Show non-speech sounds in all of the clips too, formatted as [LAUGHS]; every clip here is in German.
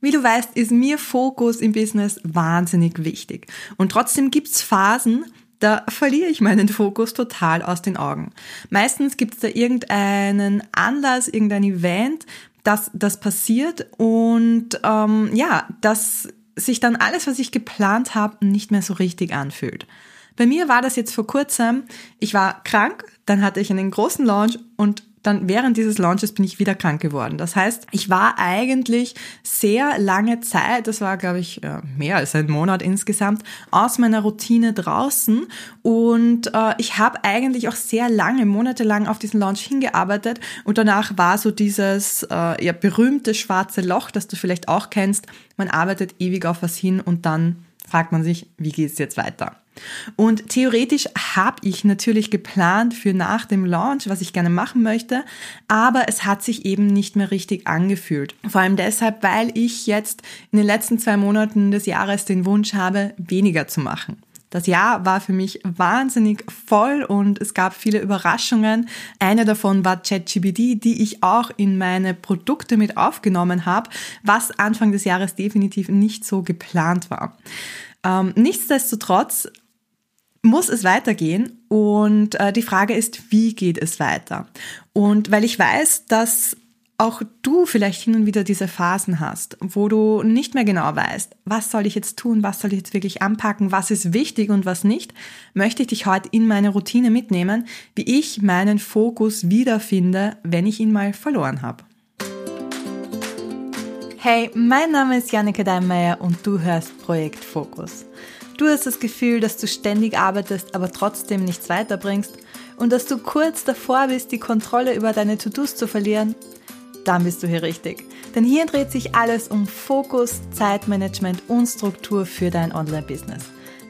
Wie du weißt, ist mir Fokus im Business wahnsinnig wichtig. Und trotzdem gibt's Phasen, da verliere ich meinen Fokus total aus den Augen. Meistens gibt's da irgendeinen Anlass, irgendein Event, dass das passiert und ähm, ja, dass sich dann alles, was ich geplant habe, nicht mehr so richtig anfühlt. Bei mir war das jetzt vor kurzem, ich war krank, dann hatte ich einen großen Launch und dann während dieses Launches bin ich wieder krank geworden. Das heißt, ich war eigentlich sehr lange Zeit, das war glaube ich äh, mehr als ein Monat insgesamt, aus meiner Routine draußen und äh, ich habe eigentlich auch sehr lange, monatelang auf diesen Launch hingearbeitet und danach war so dieses äh, ja, berühmte schwarze Loch, das du vielleicht auch kennst. Man arbeitet ewig auf was hin und dann fragt man sich, wie geht es jetzt weiter? Und theoretisch habe ich natürlich geplant für nach dem Launch, was ich gerne machen möchte, aber es hat sich eben nicht mehr richtig angefühlt. Vor allem deshalb, weil ich jetzt in den letzten zwei Monaten des Jahres den Wunsch habe, weniger zu machen. Das Jahr war für mich wahnsinnig voll und es gab viele Überraschungen. Eine davon war ChatGPT, die ich auch in meine Produkte mit aufgenommen habe, was Anfang des Jahres definitiv nicht so geplant war. Ähm, nichtsdestotrotz muss es weitergehen und äh, die Frage ist, wie geht es weiter? Und weil ich weiß, dass auch du vielleicht hin und wieder diese Phasen hast, wo du nicht mehr genau weißt, was soll ich jetzt tun, was soll ich jetzt wirklich anpacken, was ist wichtig und was nicht, möchte ich dich heute in meine Routine mitnehmen, wie ich meinen Fokus wiederfinde, wenn ich ihn mal verloren habe. Hey, mein Name ist Janneke Deinmeier und du hörst Projekt Fokus. Du hast das Gefühl, dass du ständig arbeitest, aber trotzdem nichts weiterbringst und dass du kurz davor bist, die Kontrolle über deine To-Dos zu verlieren? Dann bist du hier richtig. Denn hier dreht sich alles um Fokus, Zeitmanagement und Struktur für dein Online-Business.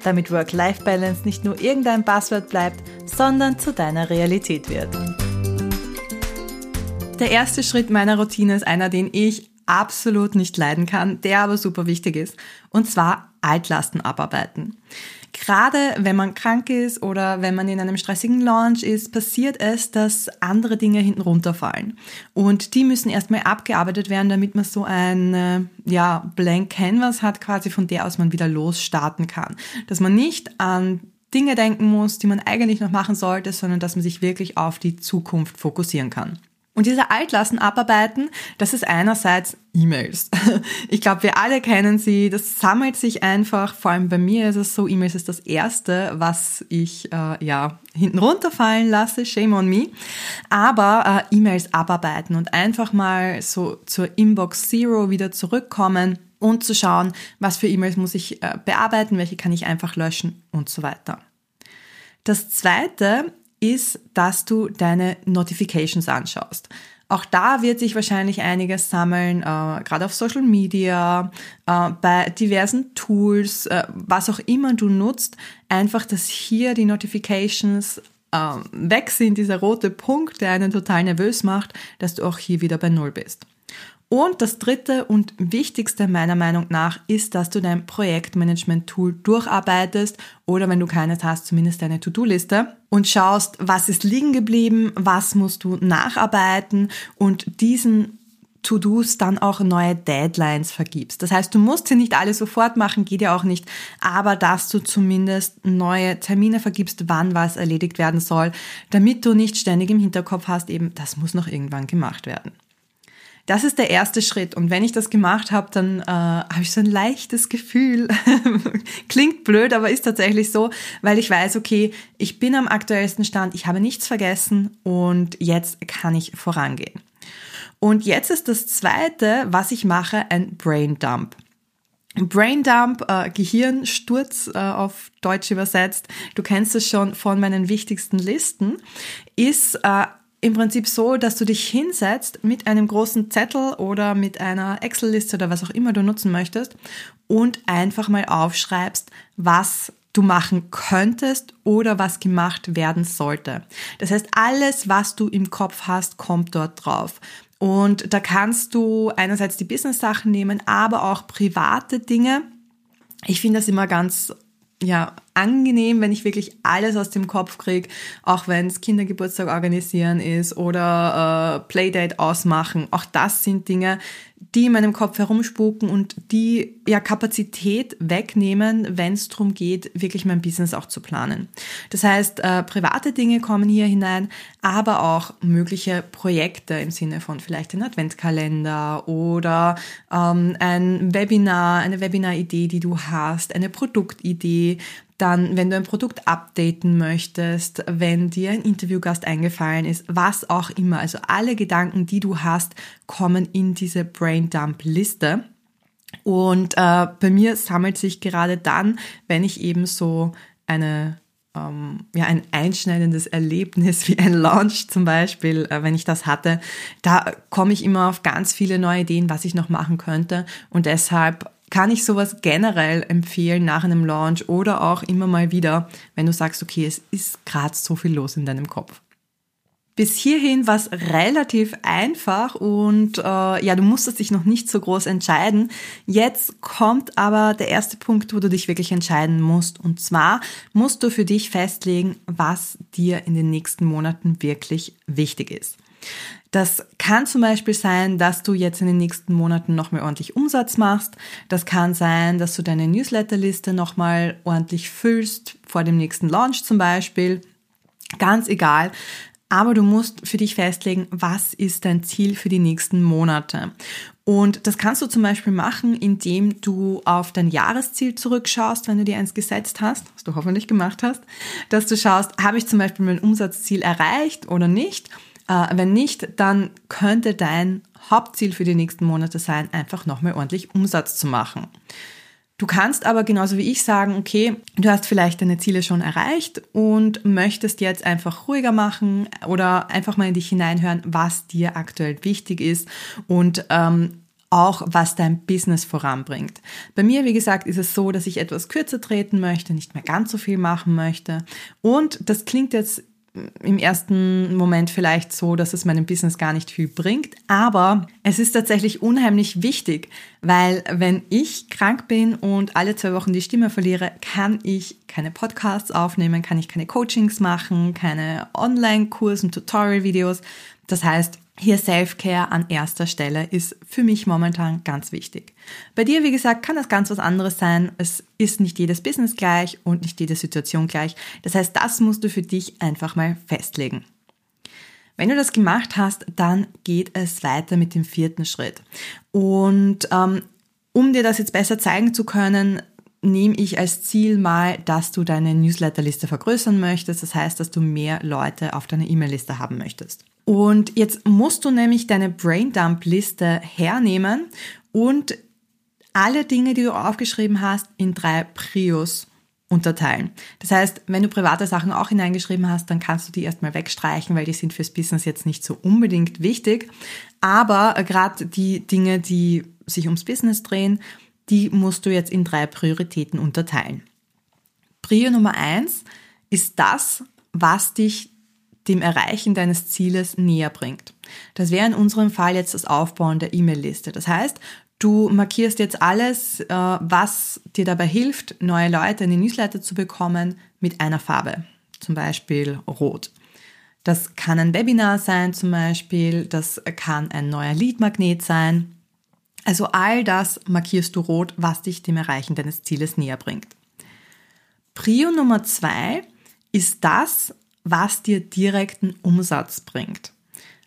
Damit Work-Life-Balance nicht nur irgendein Passwort bleibt, sondern zu deiner Realität wird. Der erste Schritt meiner Routine ist einer, den ich absolut nicht leiden kann, der aber super wichtig ist. Und zwar Altlasten abarbeiten. Gerade wenn man krank ist oder wenn man in einem stressigen Launch ist, passiert es, dass andere Dinge hinten runterfallen. Und die müssen erstmal abgearbeitet werden, damit man so ein ja, Blank Canvas hat, quasi von der aus man wieder losstarten kann. Dass man nicht an Dinge denken muss, die man eigentlich noch machen sollte, sondern dass man sich wirklich auf die Zukunft fokussieren kann. Und diese Altlasten abarbeiten, das ist einerseits E-Mails. [LAUGHS] Ich glaube, wir alle kennen sie. Das sammelt sich einfach. Vor allem bei mir ist es so, E-Mails ist das Erste, was ich äh, ja hinten runterfallen lasse. Shame on me. Aber äh, E-Mails abarbeiten und einfach mal so zur Inbox Zero wieder zurückkommen und zu schauen, was für E-Mails muss ich äh, bearbeiten, welche kann ich einfach löschen und so weiter. Das Zweite ist, dass du deine Notifications anschaust. Auch da wird sich wahrscheinlich einiges sammeln, äh, gerade auf Social Media, äh, bei diversen Tools, äh, was auch immer du nutzt. Einfach, dass hier die Notifications äh, weg sind, dieser rote Punkt, der einen total nervös macht, dass du auch hier wieder bei Null bist. Und das dritte und wichtigste meiner Meinung nach ist, dass du dein Projektmanagement-Tool durcharbeitest oder wenn du keines hast, zumindest deine To-Do-Liste und schaust, was ist liegen geblieben, was musst du nacharbeiten und diesen To-Dos dann auch neue Deadlines vergibst. Das heißt, du musst sie nicht alle sofort machen, geht ja auch nicht, aber dass du zumindest neue Termine vergibst, wann was erledigt werden soll, damit du nicht ständig im Hinterkopf hast, eben, das muss noch irgendwann gemacht werden. Das ist der erste Schritt. Und wenn ich das gemacht habe, dann äh, habe ich so ein leichtes Gefühl. [LAUGHS] Klingt blöd, aber ist tatsächlich so, weil ich weiß, okay, ich bin am aktuellsten Stand, ich habe nichts vergessen und jetzt kann ich vorangehen. Und jetzt ist das zweite, was ich mache, ein Brain Dump. Braindump, äh, Gehirnsturz äh, auf Deutsch übersetzt, du kennst es schon von meinen wichtigsten Listen, ist äh, im Prinzip so, dass du dich hinsetzt mit einem großen Zettel oder mit einer Excel-Liste oder was auch immer du nutzen möchtest und einfach mal aufschreibst, was du machen könntest oder was gemacht werden sollte. Das heißt, alles, was du im Kopf hast, kommt dort drauf. Und da kannst du einerseits die Business-Sachen nehmen, aber auch private Dinge. Ich finde das immer ganz ja, angenehm, wenn ich wirklich alles aus dem Kopf kriege, auch wenn es Kindergeburtstag organisieren ist oder äh, Playdate ausmachen. Auch das sind Dinge, die in meinem Kopf herumspuken und die ja Kapazität wegnehmen, wenn es darum geht, wirklich mein Business auch zu planen. Das heißt, äh, private Dinge kommen hier hinein, aber auch mögliche Projekte im Sinne von vielleicht ein Adventskalender oder ähm, ein Webinar, eine Webinar-Idee, die du hast, eine Produktidee, dann, wenn du ein Produkt updaten möchtest, wenn dir ein Interviewgast eingefallen ist, was auch immer. Also alle Gedanken, die du hast, kommen in diese Braindump-Liste. Und äh, bei mir sammelt sich gerade dann, wenn ich eben so eine ähm, ja, ein einschneidendes Erlebnis wie ein Launch zum Beispiel, äh, wenn ich das hatte, da komme ich immer auf ganz viele neue Ideen, was ich noch machen könnte. Und deshalb kann ich sowas generell empfehlen nach einem Launch oder auch immer mal wieder, wenn du sagst, okay, es ist gerade so viel los in deinem Kopf. Bis hierhin war es relativ einfach und äh, ja, du musstest dich noch nicht so groß entscheiden. Jetzt kommt aber der erste Punkt, wo du dich wirklich entscheiden musst. Und zwar musst du für dich festlegen, was dir in den nächsten Monaten wirklich wichtig ist. Das kann zum Beispiel sein, dass du jetzt in den nächsten Monaten nochmal ordentlich Umsatz machst. Das kann sein, dass du deine Newsletterliste nochmal ordentlich füllst, vor dem nächsten Launch zum Beispiel. Ganz egal. Aber du musst für dich festlegen, was ist dein Ziel für die nächsten Monate. Und das kannst du zum Beispiel machen, indem du auf dein Jahresziel zurückschaust, wenn du dir eins gesetzt hast, was du hoffentlich gemacht hast, dass du schaust, habe ich zum Beispiel mein Umsatzziel erreicht oder nicht wenn nicht, dann könnte dein Hauptziel für die nächsten Monate sein, einfach nochmal ordentlich Umsatz zu machen. Du kannst aber genauso wie ich sagen, okay, du hast vielleicht deine Ziele schon erreicht und möchtest jetzt einfach ruhiger machen oder einfach mal in dich hineinhören, was dir aktuell wichtig ist und ähm, auch was dein Business voranbringt. Bei mir, wie gesagt, ist es so, dass ich etwas kürzer treten möchte, nicht mehr ganz so viel machen möchte. Und das klingt jetzt im ersten Moment vielleicht so, dass es meinem Business gar nicht viel bringt. Aber es ist tatsächlich unheimlich wichtig, weil wenn ich krank bin und alle zwei Wochen die Stimme verliere, kann ich keine Podcasts aufnehmen, kann ich keine Coachings machen, keine Online-Kursen, Tutorial-Videos. Das heißt, hier Self-Care an erster Stelle ist für mich momentan ganz wichtig. Bei dir, wie gesagt, kann das ganz was anderes sein. Es ist nicht jedes Business gleich und nicht jede Situation gleich. Das heißt, das musst du für dich einfach mal festlegen. Wenn du das gemacht hast, dann geht es weiter mit dem vierten Schritt. Und ähm, um dir das jetzt besser zeigen zu können, nehme ich als Ziel mal, dass du deine Newsletterliste vergrößern möchtest. Das heißt, dass du mehr Leute auf deiner E-Mail-Liste haben möchtest. Und jetzt musst du nämlich deine Braindump-Liste hernehmen und alle Dinge, die du aufgeschrieben hast, in drei Prios unterteilen. Das heißt, wenn du private Sachen auch hineingeschrieben hast, dann kannst du die erstmal wegstreichen, weil die sind fürs Business jetzt nicht so unbedingt wichtig. Aber gerade die Dinge, die sich ums Business drehen, die musst du jetzt in drei Prioritäten unterteilen. Prio Nummer eins ist das, was dich dem Erreichen deines Zieles näher bringt. Das wäre in unserem Fall jetzt das Aufbauen der E-Mail-Liste. Das heißt, du markierst jetzt alles, äh, was dir dabei hilft, neue Leute in die Newsletter zu bekommen, mit einer Farbe. Zum Beispiel rot. Das kann ein Webinar sein zum Beispiel, das kann ein neuer Lead-Magnet sein. Also all das markierst du rot, was dich dem Erreichen deines Zieles näher bringt. Prio Nummer zwei ist das, was dir direkten Umsatz bringt.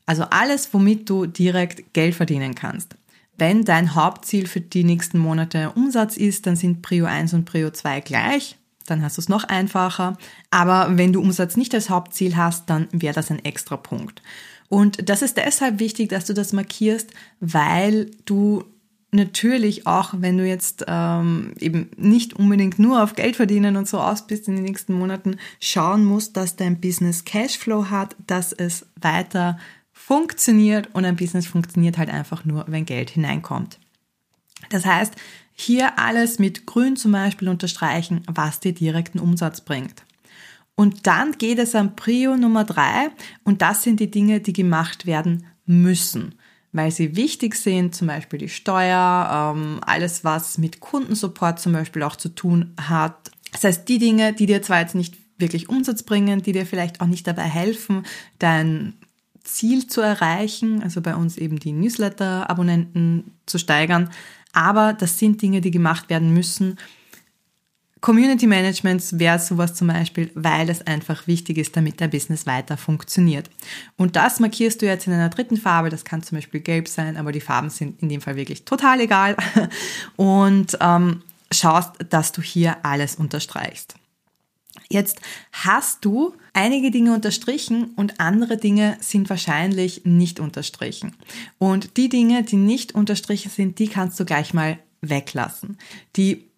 Also alles, womit du direkt Geld verdienen kannst. Wenn dein Hauptziel für die nächsten Monate Umsatz ist, dann sind Prio 1 und Prio 2 gleich. Dann hast du es noch einfacher. Aber wenn du Umsatz nicht als Hauptziel hast, dann wäre das ein extra Punkt. Und das ist deshalb wichtig, dass du das markierst, weil du natürlich auch, wenn du jetzt ähm, eben nicht unbedingt nur auf Geld verdienen und so aus bist in den nächsten Monaten, schauen musst, dass dein Business Cashflow hat, dass es weiter funktioniert und ein Business funktioniert halt einfach nur, wenn Geld hineinkommt. Das heißt, hier alles mit grün zum Beispiel unterstreichen, was dir direkten Umsatz bringt. Und dann geht es an Prio Nummer drei und das sind die Dinge, die gemacht werden müssen weil sie wichtig sind, zum Beispiel die Steuer, ähm, alles was mit Kundensupport zum Beispiel auch zu tun hat. Das heißt, die Dinge, die dir zwar jetzt nicht wirklich Umsatz bringen, die dir vielleicht auch nicht dabei helfen, dein Ziel zu erreichen, also bei uns eben die Newsletter-Abonnenten zu steigern. Aber das sind Dinge, die gemacht werden müssen. Community Management wäre sowas zum Beispiel, weil es einfach wichtig ist, damit dein Business weiter funktioniert. Und das markierst du jetzt in einer dritten Farbe. Das kann zum Beispiel gelb sein, aber die Farben sind in dem Fall wirklich total egal. [LAUGHS] Und ähm, schaust, dass du hier alles unterstreichst. Jetzt hast du einige Dinge unterstrichen und andere Dinge sind wahrscheinlich nicht unterstrichen. Und die Dinge, die nicht unterstrichen sind, die kannst du gleich mal weglassen. Die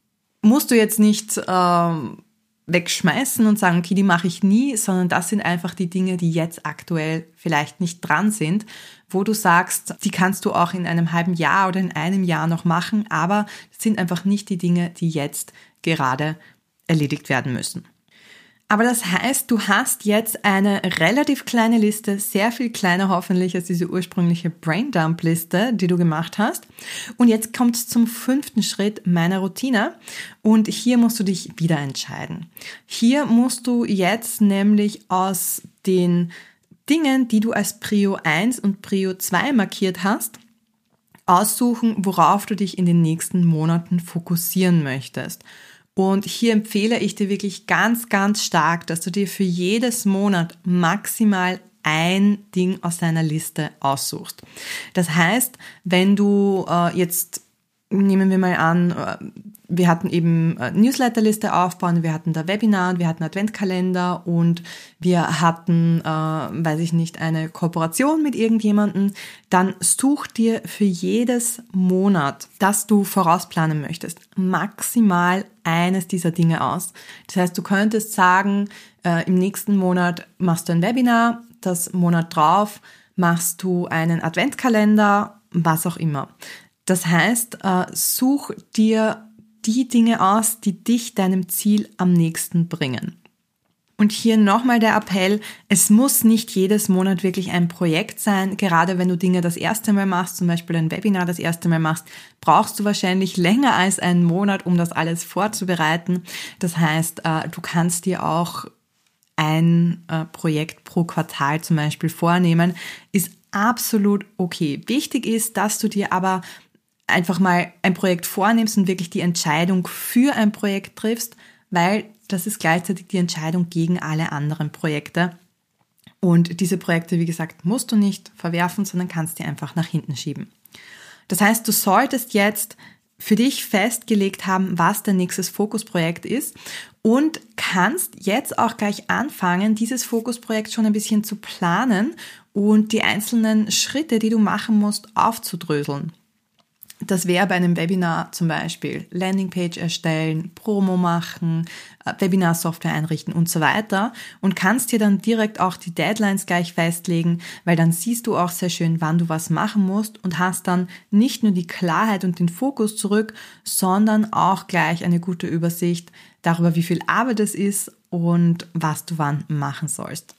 musst du jetzt nicht ähm, wegschmeißen und sagen, okay, die mache ich nie, sondern das sind einfach die Dinge, die jetzt aktuell vielleicht nicht dran sind, wo du sagst, die kannst du auch in einem halben Jahr oder in einem Jahr noch machen, aber das sind einfach nicht die Dinge, die jetzt gerade erledigt werden müssen. Aber das heißt, du hast jetzt eine relativ kleine Liste, sehr viel kleiner hoffentlich als diese ursprüngliche Braindump-Liste, die du gemacht hast. Und jetzt kommt es zum fünften Schritt meiner Routine. Und hier musst du dich wieder entscheiden. Hier musst du jetzt nämlich aus den Dingen, die du als Prio 1 und Prio 2 markiert hast, aussuchen, worauf du dich in den nächsten Monaten fokussieren möchtest. Und hier empfehle ich dir wirklich ganz, ganz stark, dass du dir für jedes Monat maximal ein Ding aus deiner Liste aussuchst. Das heißt, wenn du äh, jetzt nehmen wir mal an, äh, wir hatten eben äh, Newsletterliste aufbauen, wir hatten da Webinar, wir hatten Adventkalender und wir hatten, äh, weiß ich nicht, eine Kooperation mit irgendjemandem, dann such dir für jedes Monat, das du vorausplanen möchtest, maximal eines dieser Dinge aus. Das heißt, du könntest sagen, äh, im nächsten Monat machst du ein Webinar, das Monat drauf machst du einen Adventkalender, was auch immer. Das heißt, äh, such dir die Dinge aus, die dich deinem Ziel am nächsten bringen. Und hier nochmal der Appell, es muss nicht jedes Monat wirklich ein Projekt sein. Gerade wenn du Dinge das erste Mal machst, zum Beispiel ein Webinar das erste Mal machst, brauchst du wahrscheinlich länger als einen Monat, um das alles vorzubereiten. Das heißt, äh, du kannst dir auch ein äh, Projekt pro Quartal zum Beispiel vornehmen, ist absolut okay. Wichtig ist, dass du dir aber einfach mal ein Projekt vornimmst und wirklich die Entscheidung für ein Projekt triffst, weil das ist gleichzeitig die Entscheidung gegen alle anderen Projekte. Und diese Projekte, wie gesagt, musst du nicht verwerfen, sondern kannst die einfach nach hinten schieben. Das heißt, du solltest jetzt für dich festgelegt haben, was dein nächstes Fokusprojekt ist und kannst jetzt auch gleich anfangen, dieses Fokusprojekt schon ein bisschen zu planen und die einzelnen Schritte, die du machen musst, aufzudröseln. Das wäre bei einem Webinar zum Beispiel Landingpage erstellen, Promo machen, äh, Webinar-Software einrichten und so weiter und kannst dir dann direkt auch die Deadlines gleich festlegen, weil dann siehst du auch sehr schön, wann du was machen musst und hast dann nicht nur die Klarheit und den Fokus zurück, sondern auch gleich eine gute Übersicht darüber, wie viel Arbeit es ist und was du wann machen sollst.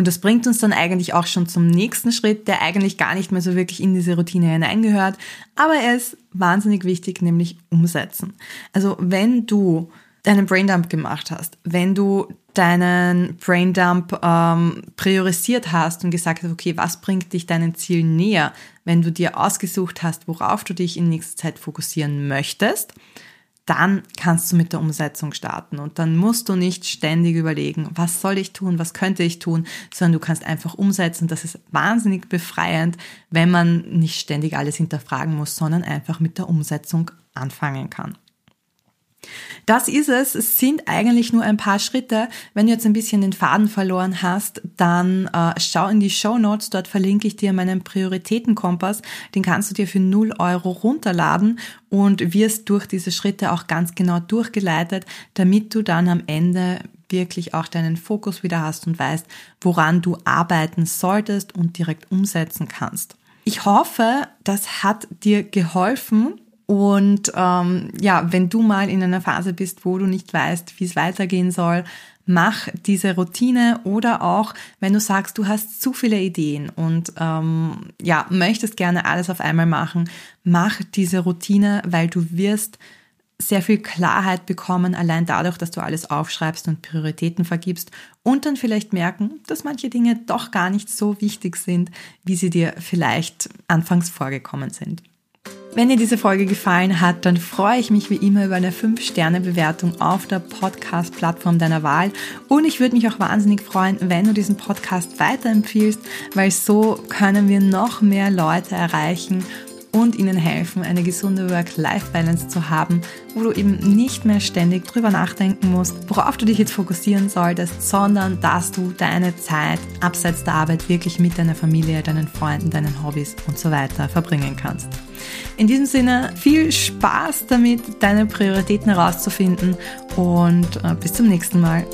Und das bringt uns dann eigentlich auch schon zum nächsten Schritt, der eigentlich gar nicht mehr so wirklich in diese Routine hineingehört, aber er ist wahnsinnig wichtig, nämlich umsetzen. Also wenn du deinen Braindump gemacht hast, wenn du deinen Braindump ähm, priorisiert hast und gesagt hast, okay, was bringt dich deinen Zielen näher, wenn du dir ausgesucht hast, worauf du dich in nächster Zeit fokussieren möchtest, dann kannst du mit der Umsetzung starten. Und dann musst du nicht ständig überlegen, was soll ich tun, was könnte ich tun, sondern du kannst einfach umsetzen. Das ist wahnsinnig befreiend, wenn man nicht ständig alles hinterfragen muss, sondern einfach mit der Umsetzung anfangen kann. Das ist es. Es sind eigentlich nur ein paar Schritte. Wenn du jetzt ein bisschen den Faden verloren hast, dann äh, schau in die Show Notes. Dort verlinke ich dir meinen Prioritätenkompass. Den kannst du dir für 0 Euro runterladen und wirst durch diese Schritte auch ganz genau durchgeleitet, damit du dann am Ende wirklich auch deinen Fokus wieder hast und weißt, woran du arbeiten solltest und direkt umsetzen kannst. Ich hoffe, das hat dir geholfen und ähm, ja, wenn du mal in einer Phase bist, wo du nicht weißt, wie es weitergehen soll, mach diese Routine oder auch, wenn du sagst, du hast zu viele Ideen und ähm, ja, möchtest gerne alles auf einmal machen, mach diese Routine, weil du wirst sehr viel Klarheit bekommen, allein dadurch, dass du alles aufschreibst und Prioritäten vergibst und dann vielleicht merken, dass manche Dinge doch gar nicht so wichtig sind, wie sie dir vielleicht anfangs vorgekommen sind. Wenn dir diese Folge gefallen hat, dann freue ich mich wie immer über eine 5-Sterne-Bewertung auf der Podcast-Plattform deiner Wahl. Und ich würde mich auch wahnsinnig freuen, wenn du diesen Podcast weiterempfiehlst, weil so können wir noch mehr Leute erreichen und ihnen helfen, eine gesunde Work-Life-Balance zu haben, wo du eben nicht mehr ständig drüber nachdenken musst, worauf du dich jetzt fokussieren solltest, sondern dass du deine Zeit abseits der Arbeit wirklich mit deiner Familie, deinen Freunden, deinen Hobbys und so weiter verbringen kannst. In diesem Sinne viel Spaß damit, deine Prioritäten herauszufinden und äh, bis zum nächsten Mal.